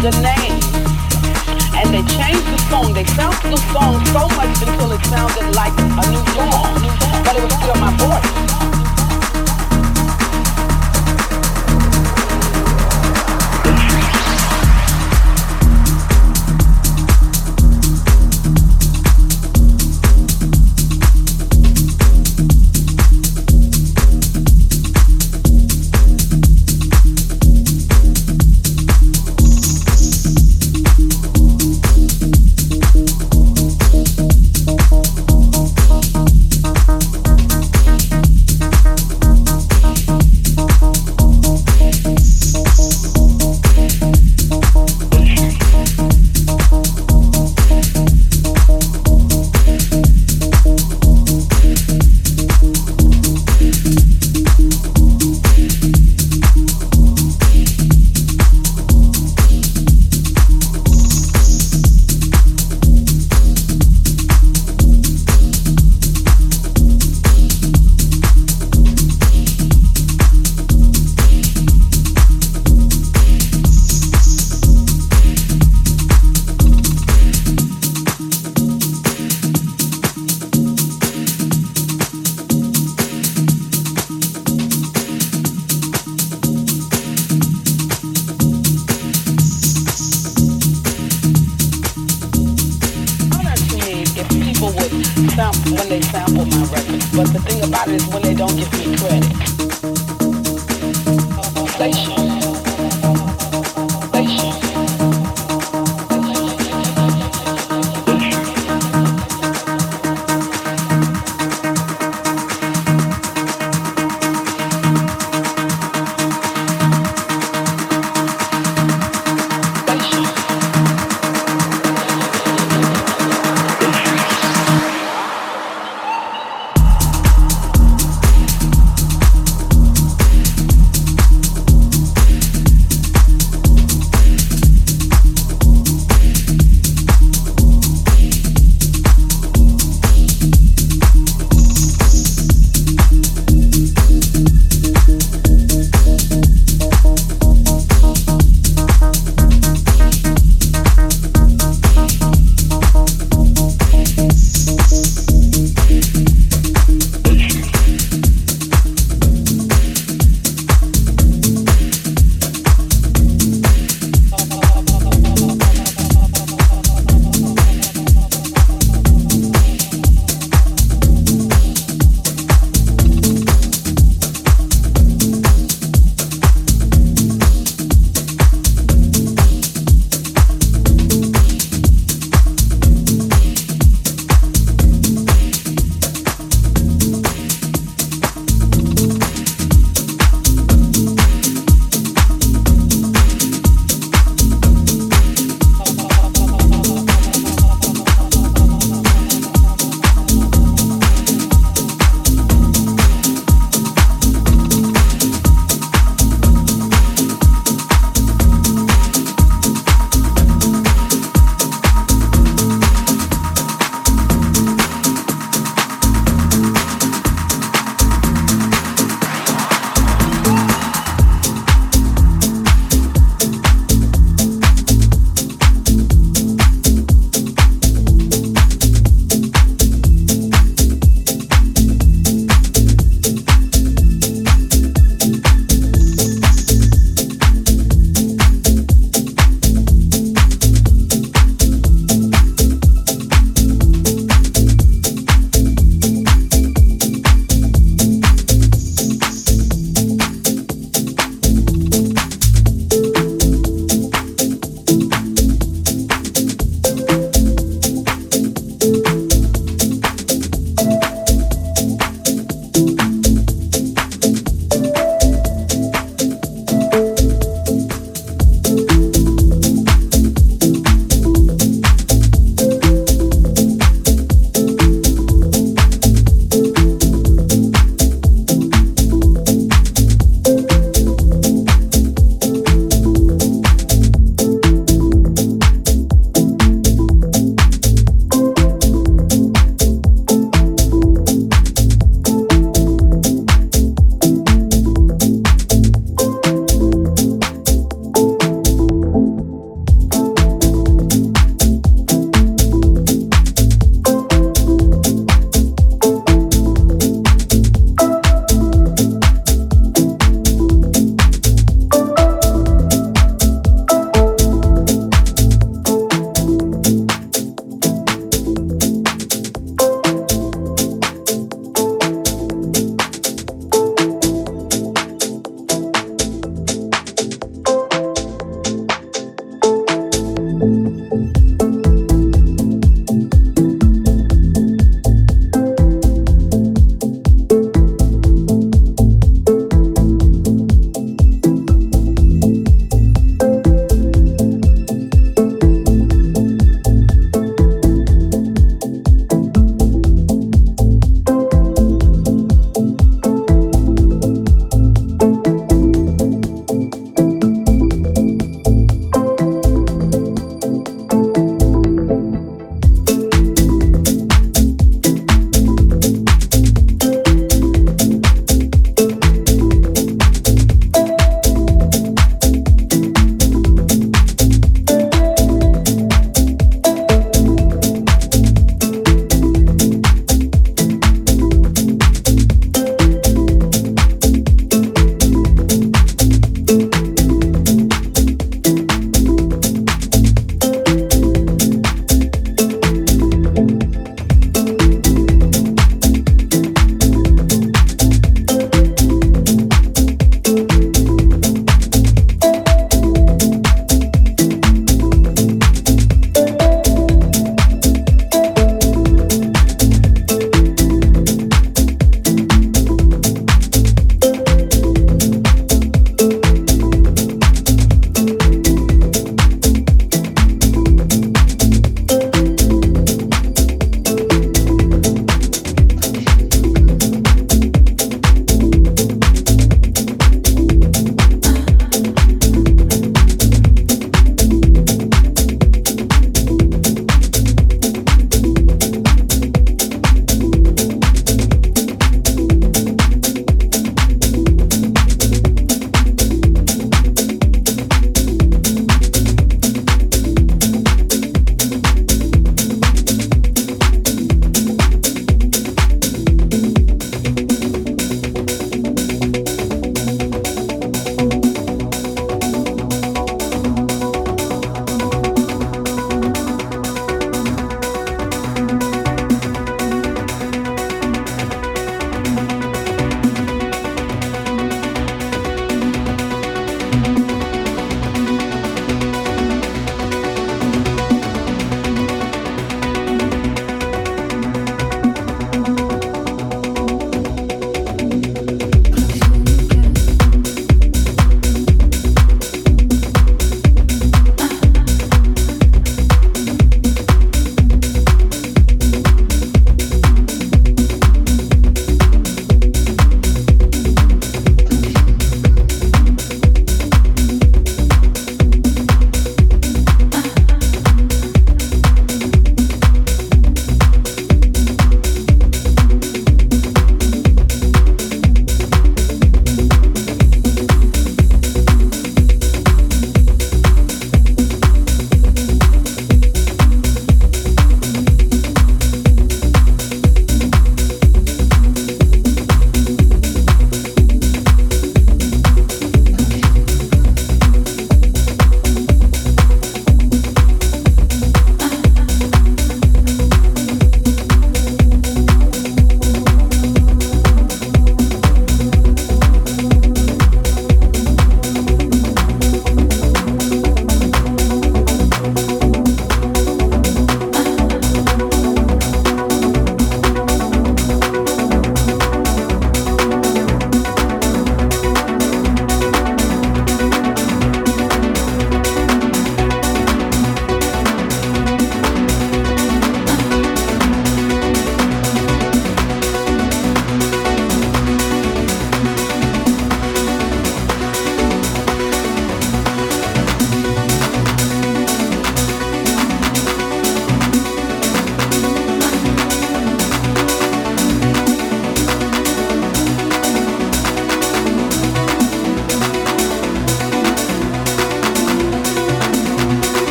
the name. And they changed the song. They bounced the song so much until it sounded like a new song. But it was still my voice.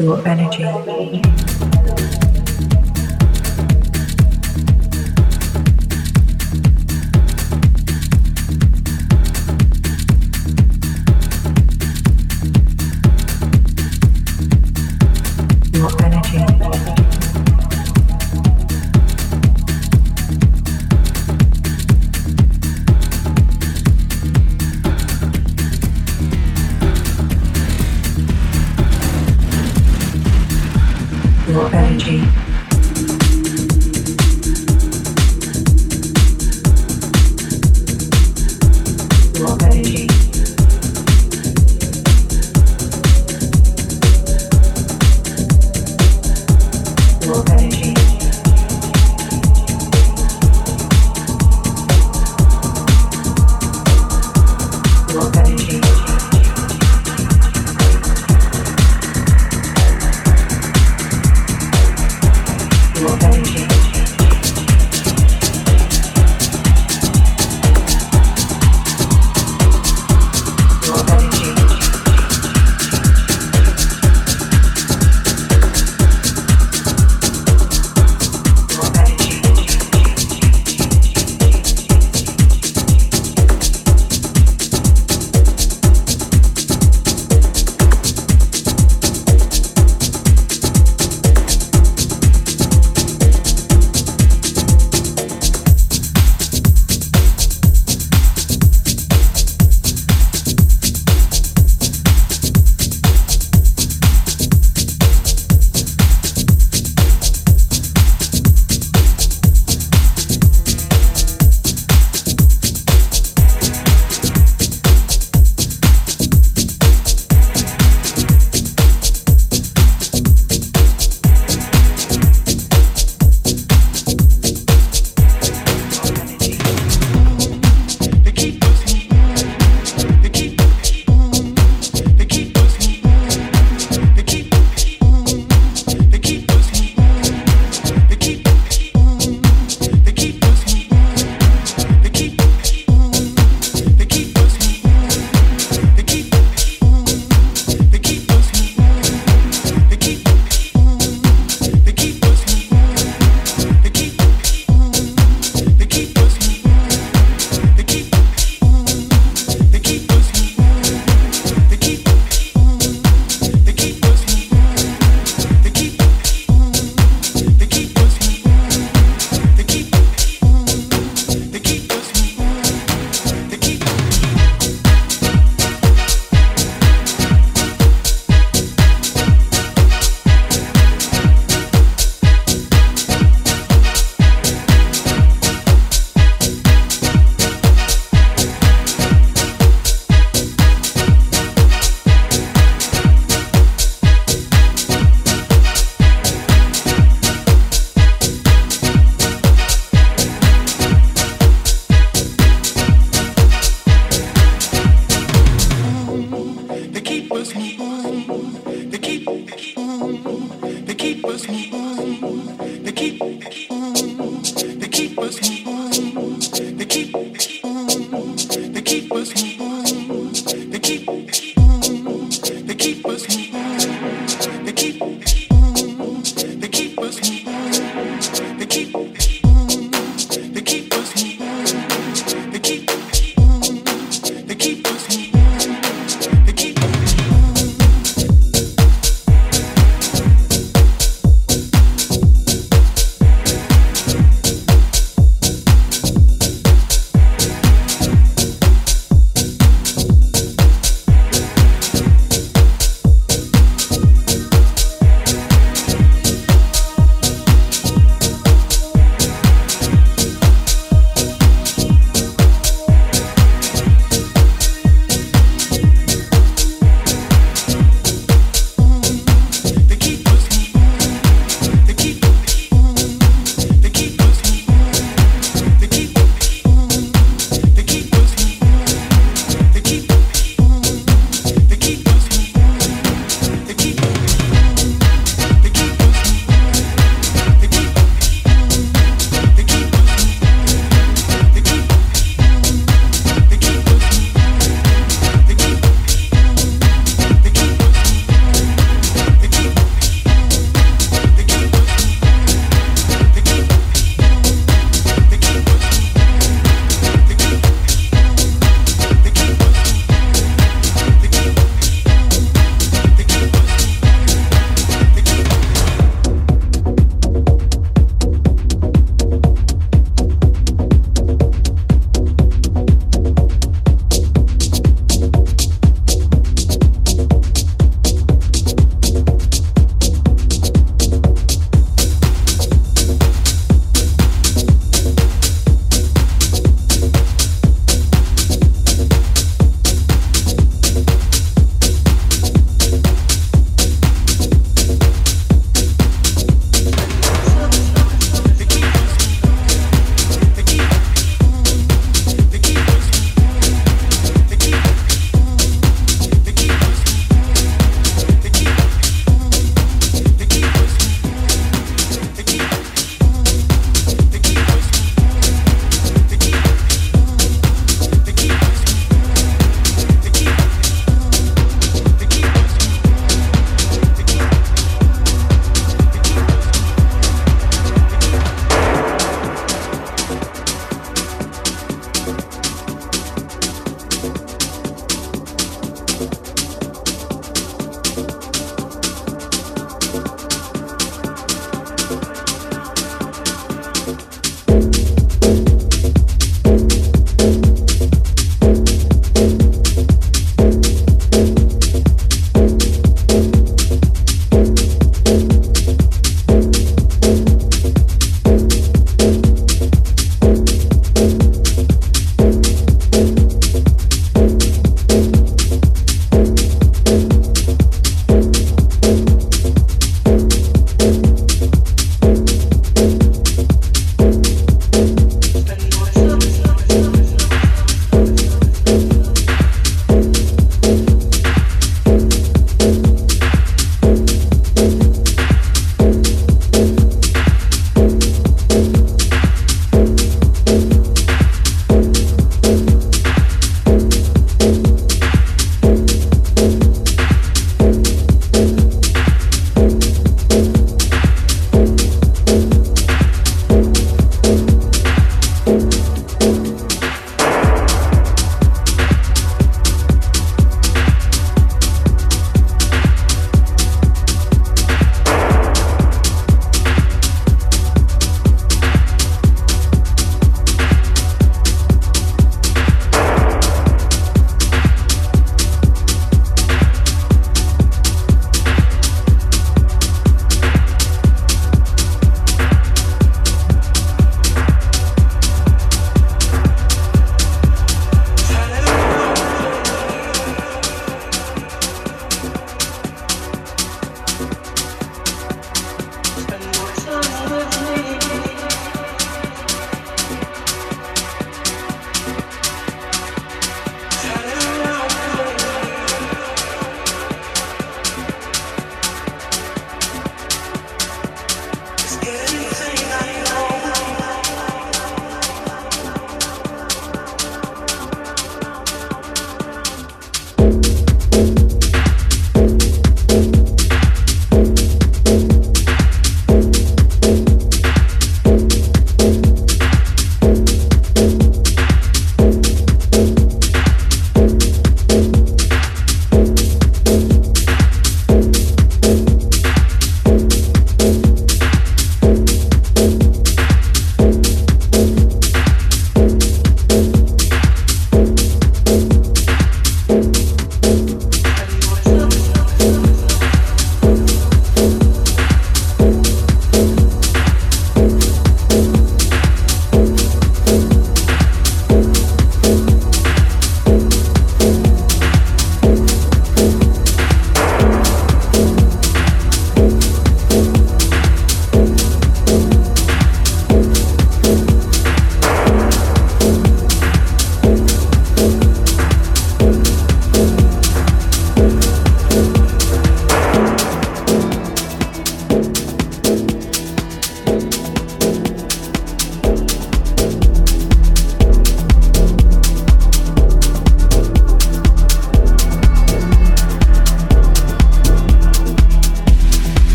your energy.